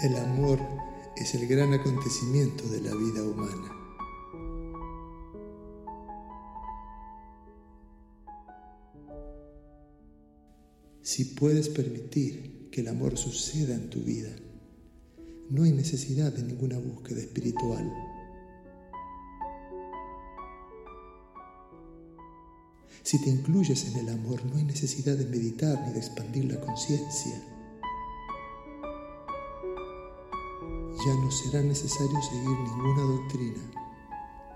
El amor es el gran acontecimiento de la vida humana. Si puedes permitir que el amor suceda en tu vida, no hay necesidad de ninguna búsqueda espiritual. Si te incluyes en el amor, no hay necesidad de meditar ni de expandir la conciencia. Ya no será necesario seguir ninguna doctrina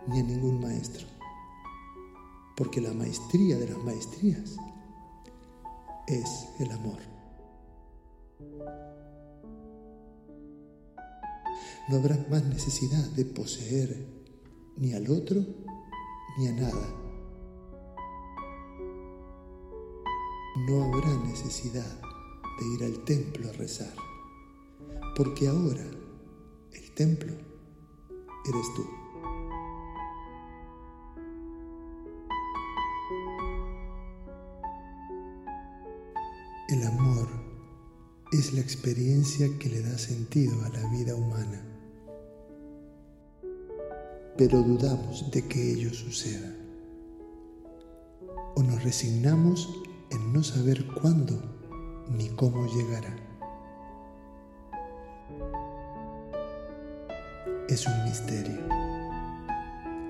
ni a ningún maestro, porque la maestría de las maestrías es el amor. No habrá más necesidad de poseer ni al otro ni a nada. No habrá necesidad de ir al templo a rezar, porque ahora el templo eres tú. Es la experiencia que le da sentido a la vida humana, pero dudamos de que ello suceda o nos resignamos en no saber cuándo ni cómo llegará. Es un misterio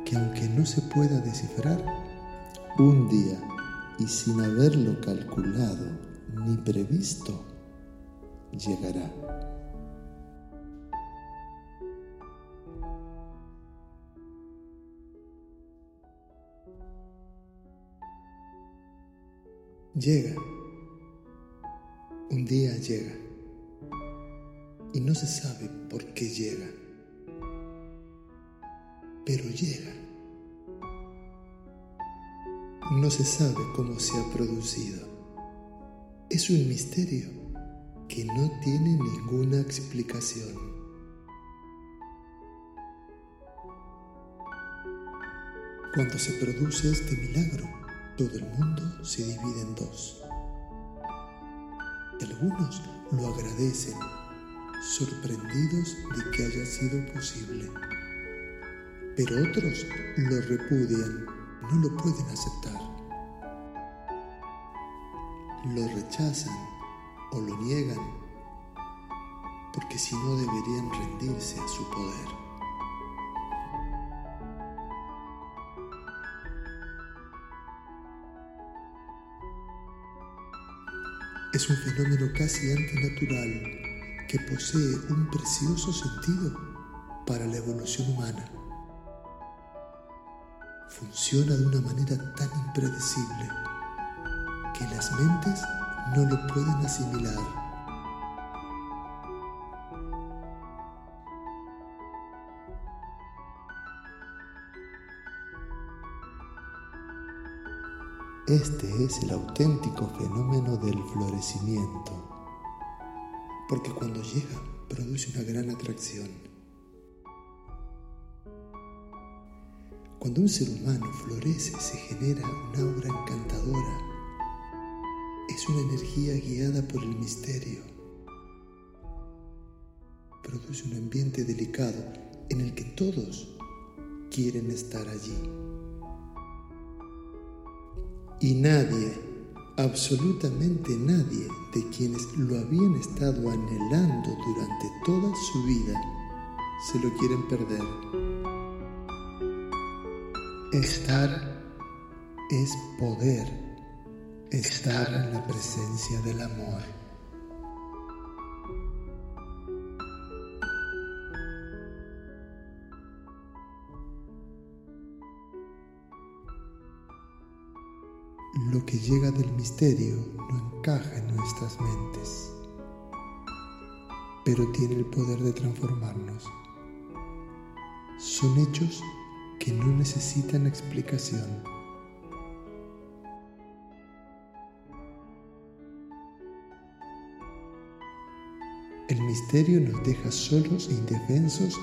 que aunque no se pueda descifrar, un día y sin haberlo calculado, ni previsto llegará. Llega, un día llega, y no se sabe por qué llega, pero llega. No se sabe cómo se ha producido. Es un misterio que no tiene ninguna explicación. Cuando se produce este milagro, todo el mundo se divide en dos. Algunos lo agradecen, sorprendidos de que haya sido posible, pero otros lo repudian, no lo pueden aceptar lo rechazan o lo niegan, porque si no deberían rendirse a su poder. Es un fenómeno casi antinatural que posee un precioso sentido para la evolución humana. Funciona de una manera tan impredecible que las mentes no lo pueden asimilar. Este es el auténtico fenómeno del florecimiento, porque cuando llega produce una gran atracción. Cuando un ser humano florece se genera una aura encantadora es una energía guiada por el misterio. Produce un ambiente delicado en el que todos quieren estar allí. Y nadie, absolutamente nadie de quienes lo habían estado anhelando durante toda su vida, se lo quieren perder. Estar es poder estar en la presencia del amor. Lo que llega del misterio no encaja en nuestras mentes, pero tiene el poder de transformarnos. Son hechos que no necesitan explicación El misterio nos deja solos e indefensos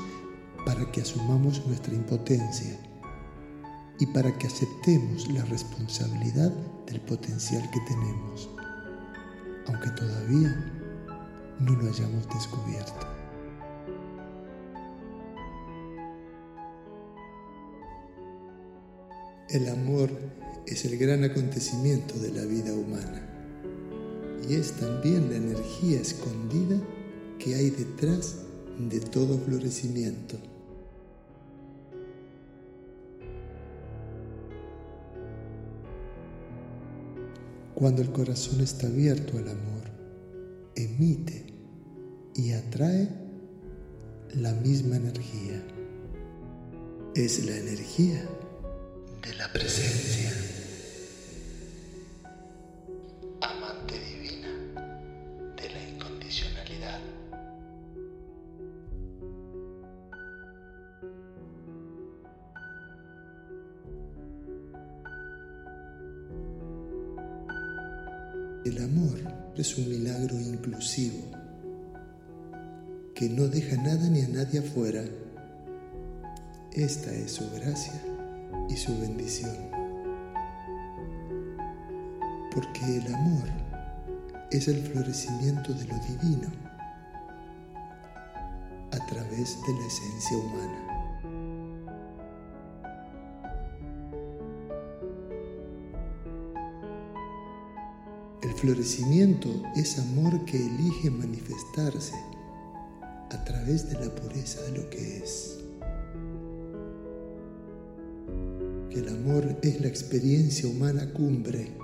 para que asumamos nuestra impotencia y para que aceptemos la responsabilidad del potencial que tenemos, aunque todavía no lo hayamos descubierto. El amor es el gran acontecimiento de la vida humana y es también la energía escondida que hay detrás de todo florecimiento. Cuando el corazón está abierto al amor, emite y atrae la misma energía. Es la energía de la presencia. Que no deja nada ni a nadie afuera. Esta es su gracia y su bendición. Porque el amor es el florecimiento de lo divino a través de la esencia humana. El florecimiento es amor que elige manifestarse a través de la pureza de lo que es. Que el amor es la experiencia humana cumbre,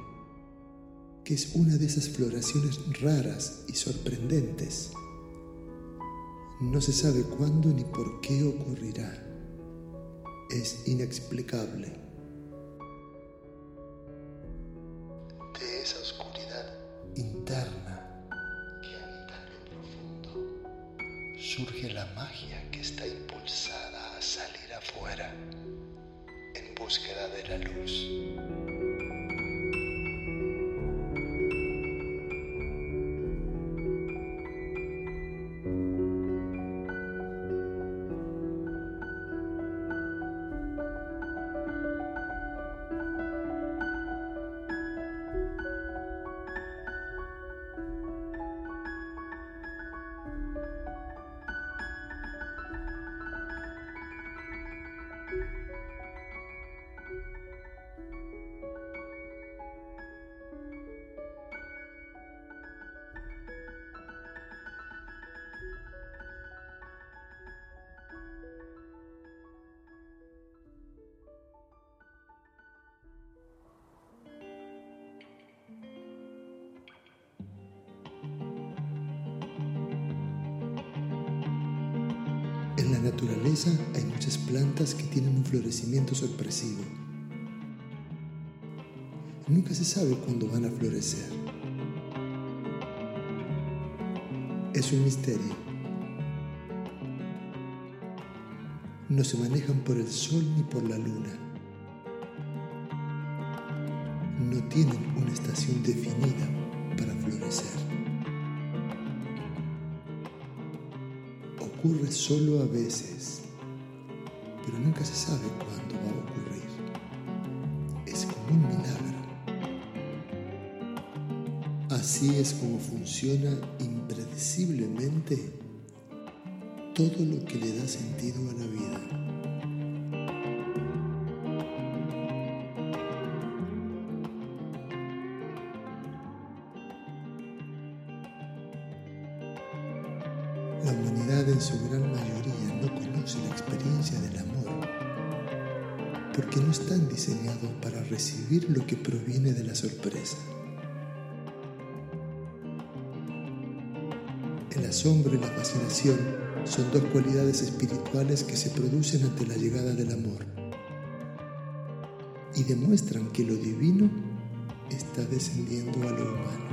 que es una de esas floraciones raras y sorprendentes. No se sabe cuándo ni por qué ocurrirá. Es inexplicable. Naturaleza hay muchas plantas que tienen un florecimiento sorpresivo. Nunca se sabe cuándo van a florecer. Es un misterio. No se manejan por el sol ni por la luna. No tienen una estación definida ocurre solo a veces, pero nunca se sabe cuándo va a ocurrir. Es como un milagro. Así es como funciona impredeciblemente todo lo que le da sentido a la vida. Lo que proviene de la sorpresa. El asombro y la fascinación son dos cualidades espirituales que se producen ante la llegada del amor y demuestran que lo divino está descendiendo a lo humano.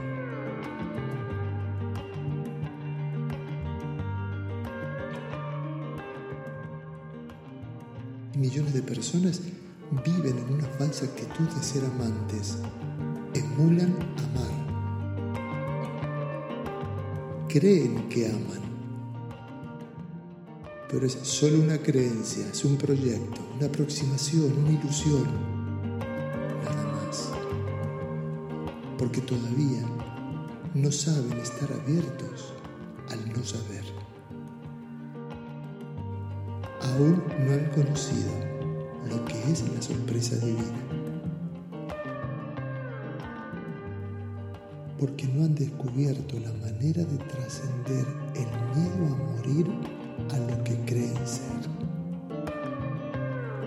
millones de personas viven en una falsa actitud de ser amantes. Emulan amar. Creen que aman, pero es solo una creencia, es un proyecto, una aproximación, una ilusión, nada más. Porque todavía no saben estar abiertos al no saber. Aún no han conocido que es la sorpresa divina. Porque no han descubierto la manera de trascender el miedo a morir a lo que creen ser.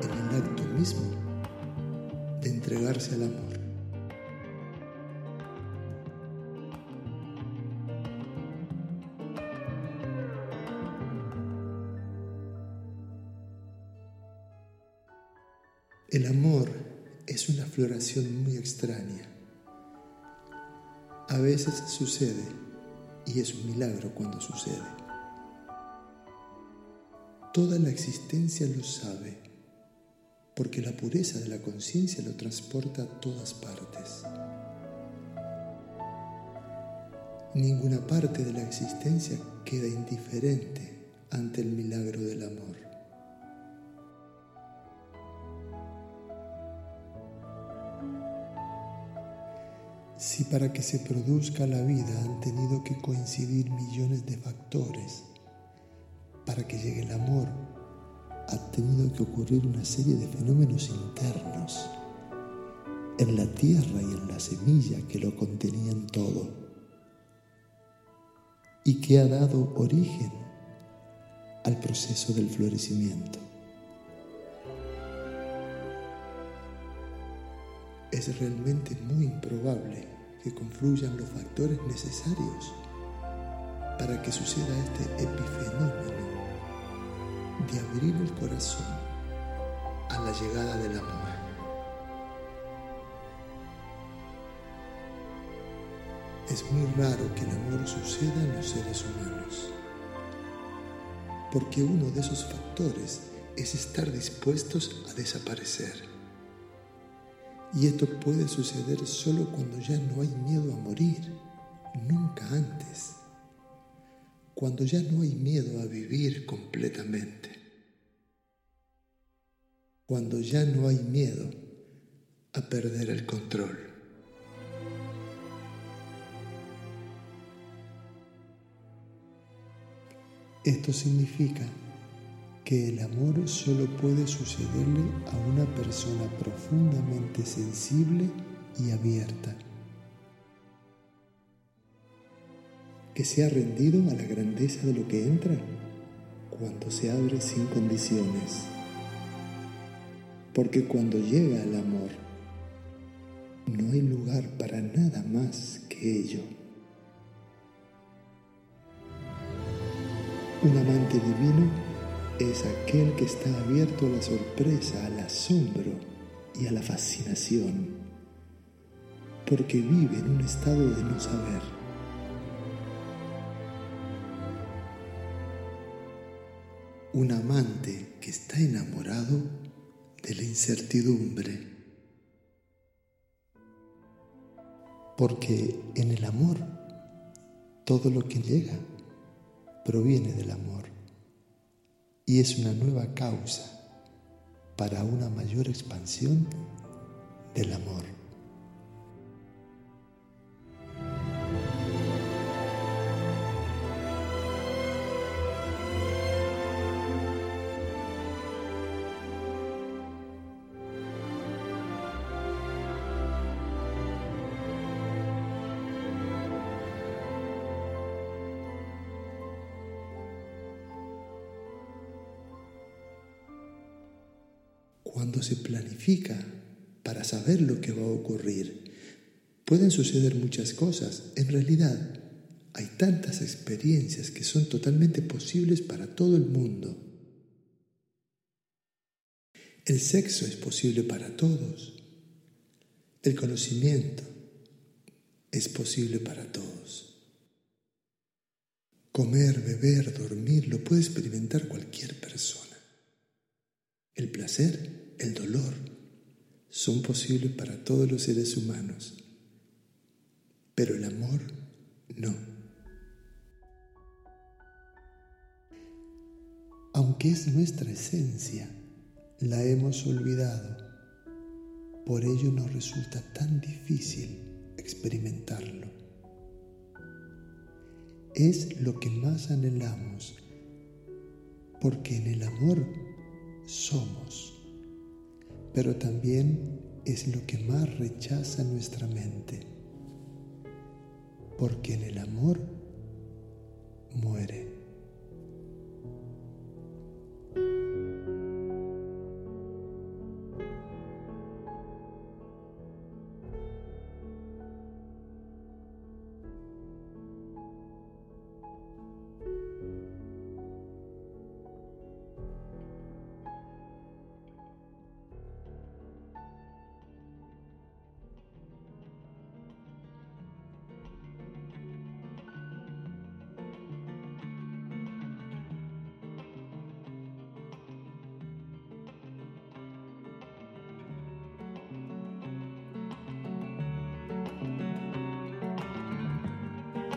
En el acto mismo de entregarse al amor. El amor es una floración muy extraña. A veces sucede y es un milagro cuando sucede. Toda la existencia lo sabe, porque la pureza de la conciencia lo transporta a todas partes. Ninguna parte de la existencia queda indiferente ante el milagro del amor. Si para que se produzca la vida han tenido que coincidir millones de factores, para que llegue el amor ha tenido que ocurrir una serie de fenómenos internos en la tierra y en la semilla que lo contenían todo y que ha dado origen al proceso del florecimiento. Es realmente muy improbable que confluyan los factores necesarios para que suceda este epifenómeno de abrir el corazón a la llegada del amor. Es muy raro que el amor suceda en los seres humanos, porque uno de esos factores es estar dispuestos a desaparecer. Y esto puede suceder solo cuando ya no hay miedo a morir, nunca antes. Cuando ya no hay miedo a vivir completamente. Cuando ya no hay miedo a perder el control. Esto significa que el amor solo puede sucederle a una persona profundamente sensible y abierta, que se ha rendido a la grandeza de lo que entra cuando se abre sin condiciones. Porque cuando llega el amor, no hay lugar para nada más que ello. Un amante divino es aquel que está abierto a la sorpresa, al asombro y a la fascinación, porque vive en un estado de no saber. Un amante que está enamorado de la incertidumbre, porque en el amor todo lo que llega proviene del amor y es una nueva causa para una mayor expansión del amor. Para saber lo que va a ocurrir, pueden suceder muchas cosas. En realidad, hay tantas experiencias que son totalmente posibles para todo el mundo. El sexo es posible para todos. El conocimiento es posible para todos. Comer, beber, dormir lo puede experimentar cualquier persona. El placer el dolor son posibles para todos los seres humanos, pero el amor no. Aunque es nuestra esencia, la hemos olvidado. Por ello nos resulta tan difícil experimentarlo. Es lo que más anhelamos, porque en el amor somos, pero también es lo que más rechaza nuestra mente, porque en el amor muere.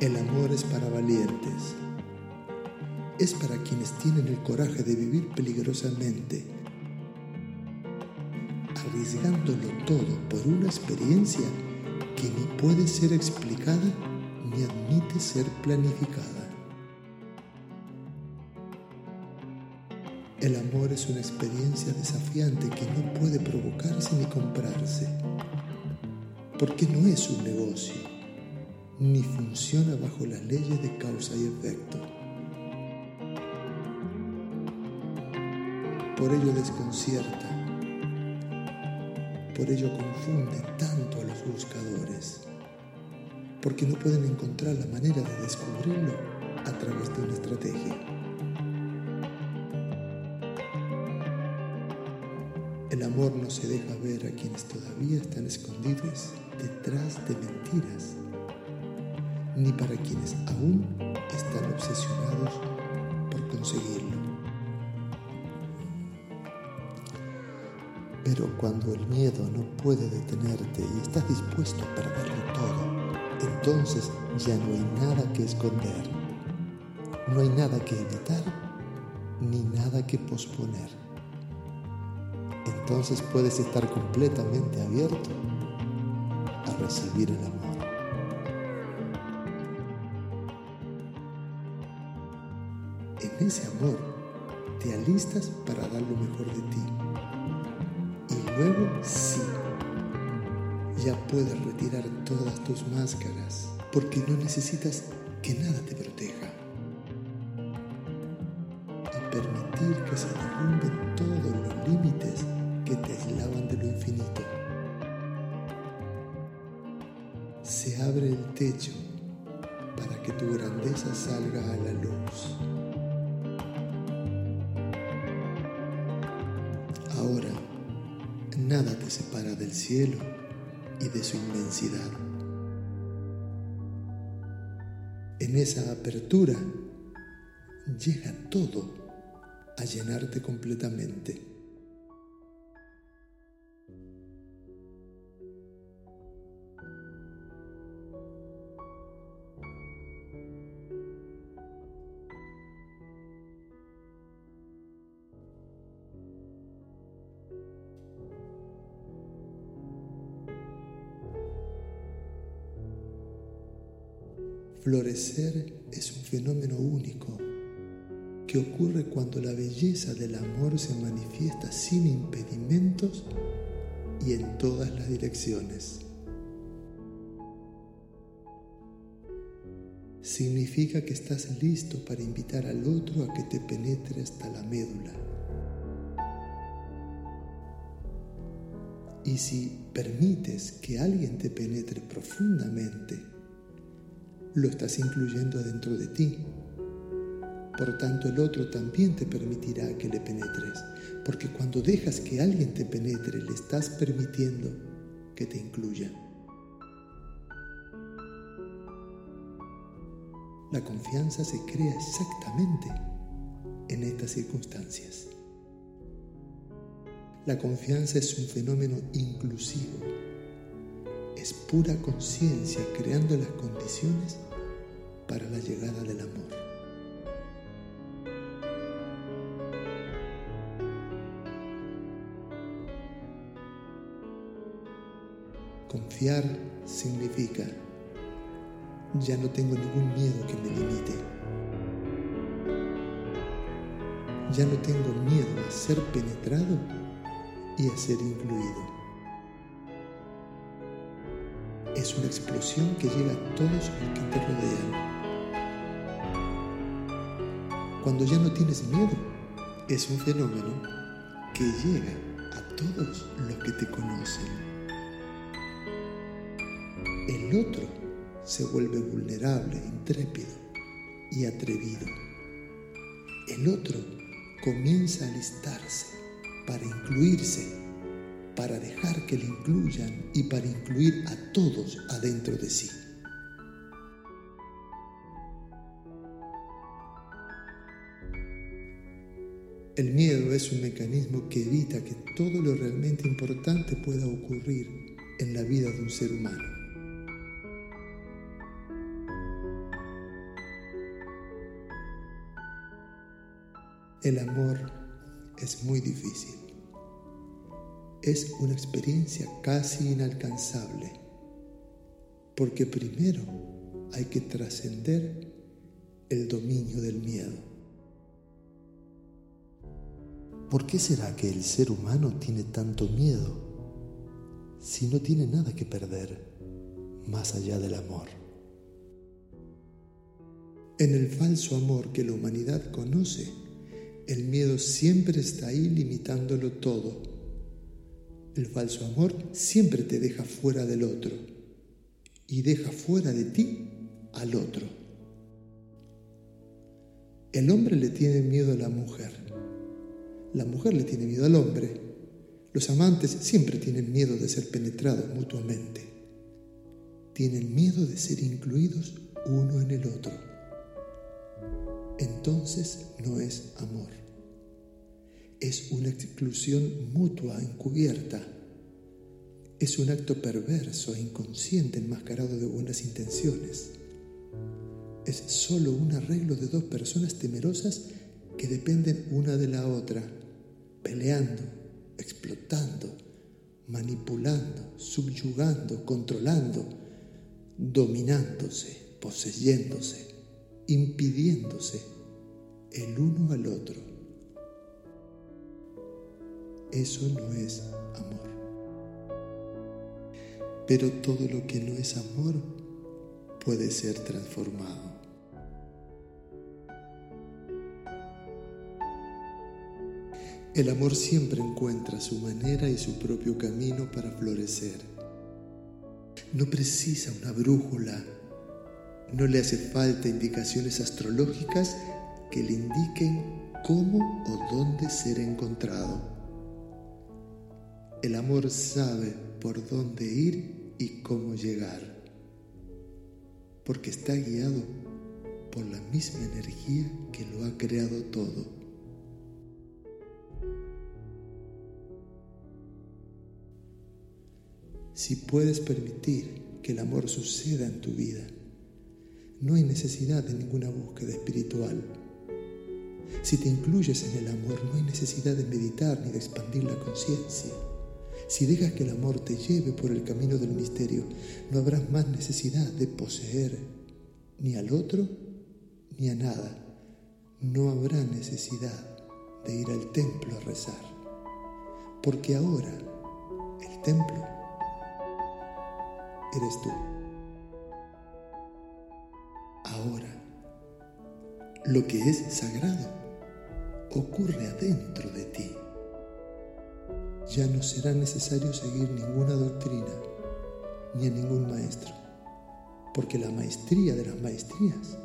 El amor es para valientes. Es para quienes tienen el coraje de vivir peligrosamente, arriesgándolo todo por una experiencia que ni puede ser explicada ni admite ser planificada. El amor es una experiencia desafiante que no puede provocarse ni comprarse, porque no es un negocio ni funciona bajo las leyes de causa y efecto. Por ello desconcierta, por ello confunde tanto a los buscadores, porque no pueden encontrar la manera de descubrirlo a través de una estrategia. El amor no se deja ver a quienes todavía están escondidos detrás de mentiras ni para quienes aún están obsesionados por conseguirlo. Pero cuando el miedo no puede detenerte y estás dispuesto a perderlo todo, entonces ya no hay nada que esconder, no hay nada que evitar, ni nada que posponer. Entonces puedes estar completamente abierto a recibir el amor. Ese amor te alistas para dar lo mejor de ti. Y luego sí, ya puedes retirar todas tus máscaras porque no necesitas que nada te cielo y de su inmensidad. En esa apertura llega todo a llenarte completamente. Cuando la belleza del amor se manifiesta sin impedimentos y en todas las direcciones. Significa que estás listo para invitar al otro a que te penetre hasta la médula. Y si permites que alguien te penetre profundamente, lo estás incluyendo dentro de ti. Por tanto, el otro también te permitirá que le penetres, porque cuando dejas que alguien te penetre, le estás permitiendo que te incluya. La confianza se crea exactamente en estas circunstancias. La confianza es un fenómeno inclusivo es pura conciencia creando las condiciones para la llegada del amor. Confiar significa, ya no tengo ningún miedo que me limite. Ya no tengo miedo a ser penetrado y a ser incluido. Es una explosión que llega a todos los que te rodean. Cuando ya no tienes miedo, es un fenómeno que llega a todos los que te conocen. El otro se vuelve vulnerable, intrépido y atrevido. El otro comienza a alistarse para incluirse, para dejar que le incluyan y para incluir a todos adentro de sí. El miedo es un mecanismo que evita que todo lo realmente importante pueda ocurrir en la vida de un ser humano. El amor es muy difícil. Es una experiencia casi inalcanzable, porque primero hay que trascender el dominio del miedo. ¿Por qué será que el ser humano tiene tanto miedo si no tiene nada que perder más allá del amor? En el falso amor que la humanidad conoce, el miedo siempre está ahí limitándolo todo. El falso amor siempre te deja fuera del otro y deja fuera de ti al otro. El hombre le tiene miedo a la mujer la mujer le tiene miedo al hombre. Los amantes siempre tienen miedo de ser penetrados mutuamente. Tienen miedo de ser incluidos uno en el otro. Entonces no es amor. Es una exclusión mutua encubierta. Es un acto perverso e inconsciente enmascarado de buenas intenciones. Es solo un arreglo de dos personas temerosas que dependen una de la otra peleando, explotando, manipulando, subyugando, controlando, dominándose, poseyéndose, impidiéndose el uno al otro. Eso no es amor. Pero todo lo que no es amor puede ser transformado. El amor siempre encuentra su manera y su propio camino para florecer. No precisa una brújula, no le hace falta indicaciones astrológicas que le indiquen cómo o dónde ser encontrado. El amor sabe por dónde ir y cómo llegar, porque está guiado por la misma energía que lo ha creado todo. Si puedes permitir que el amor suceda en tu vida, no hay necesidad de ninguna búsqueda espiritual. Si te incluyes en el amor, no hay necesidad de meditar ni de expandir la conciencia. Si dejas que el amor te lleve por el camino del misterio, no habrá más necesidad de poseer ni al otro ni a nada. No habrá necesidad de ir al templo a rezar, porque ahora el templo eres tú. Ahora, lo que es sagrado ocurre adentro de ti. Ya no será necesario seguir ninguna doctrina ni a ningún maestro, porque la maestría de las maestrías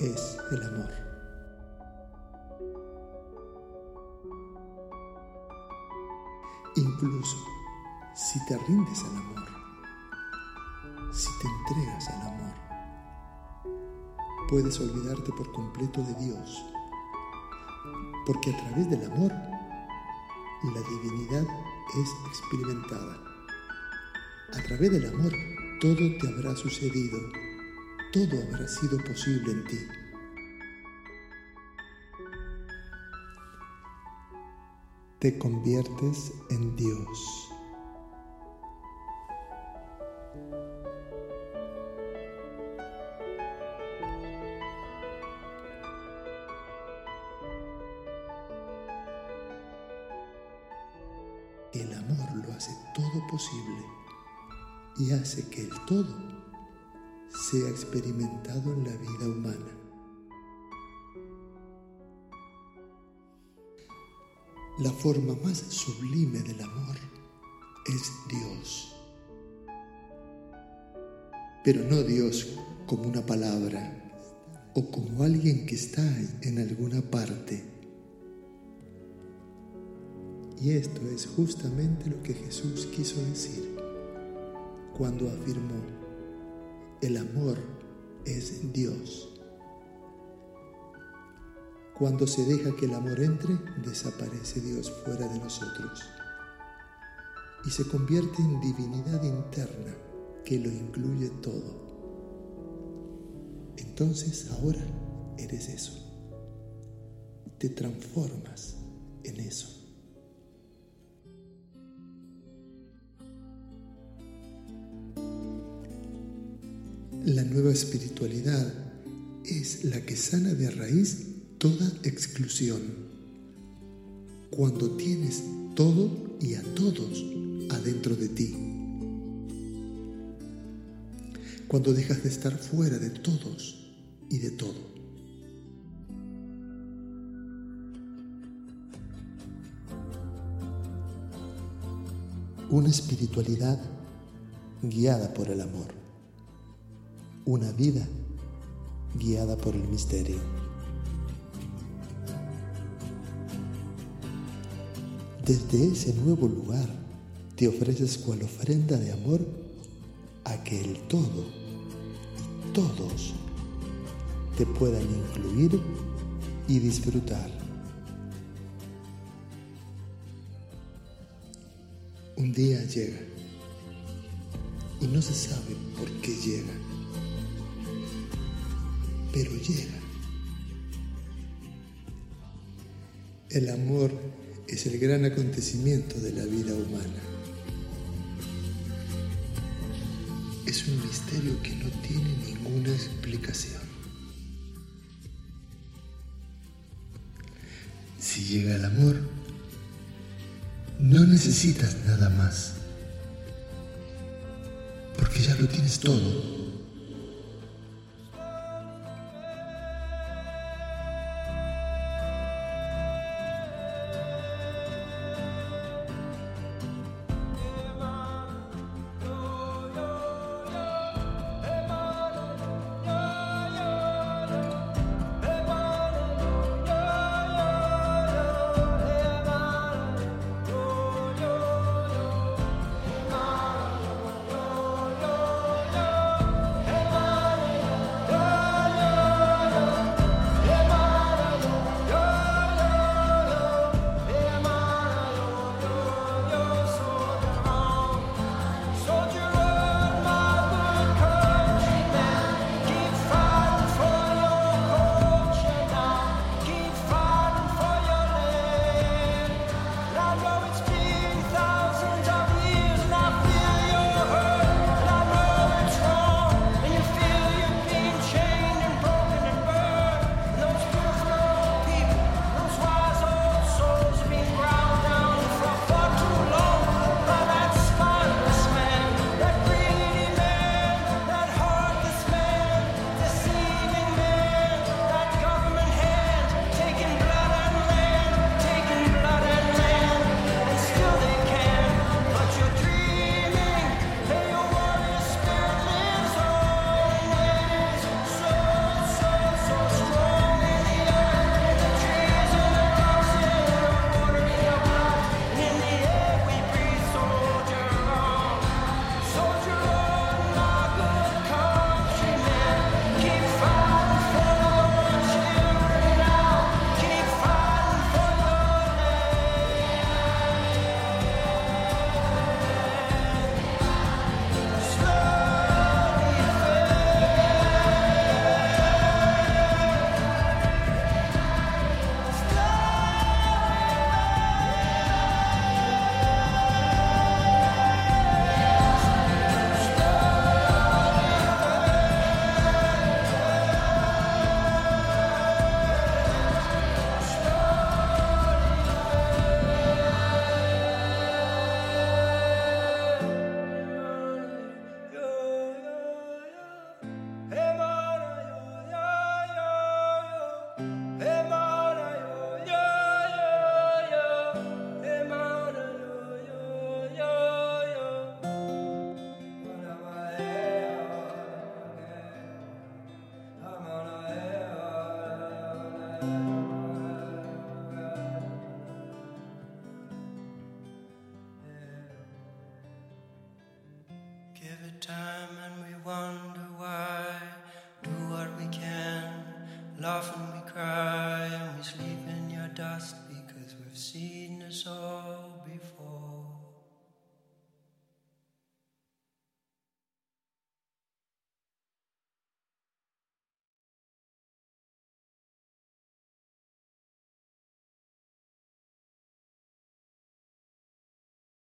es el amor. Incluso si te rindes al amor, si te entregas al amor, puedes olvidarte por completo de Dios, porque a través del amor la divinidad es experimentada. A través del amor todo te habrá sucedido, todo habrá sido posible en ti. Te conviertes en Dios que el todo sea experimentado en la vida humana. La forma más sublime del amor es Dios. Pero no Dios como una palabra o como alguien que está en alguna parte. Y esto es justamente lo que Jesús quiso decir cuando afirmó, el amor es Dios. Cuando se deja que el amor entre, desaparece Dios fuera de nosotros y se convierte en divinidad interna que lo incluye todo. Entonces ahora eres eso. Te transformas en eso. La nueva espiritualidad es la que sana de raíz toda exclusión. Cuando tienes todo y a todos adentro de ti. Cuando dejas de estar fuera de todos y de todo. Una espiritualidad guiada por el amor. Una vida guiada por el misterio. Desde ese nuevo lugar te ofreces cual ofrenda de amor a que el todo y todos te puedan incluir y disfrutar. Un día llega y no se sabe por qué llega, pero llega. El amor es el gran acontecimiento de la vida humana. Es un misterio que no tiene ninguna explicación. Si llega el amor, no necesitas nada más, porque ya lo tienes todo.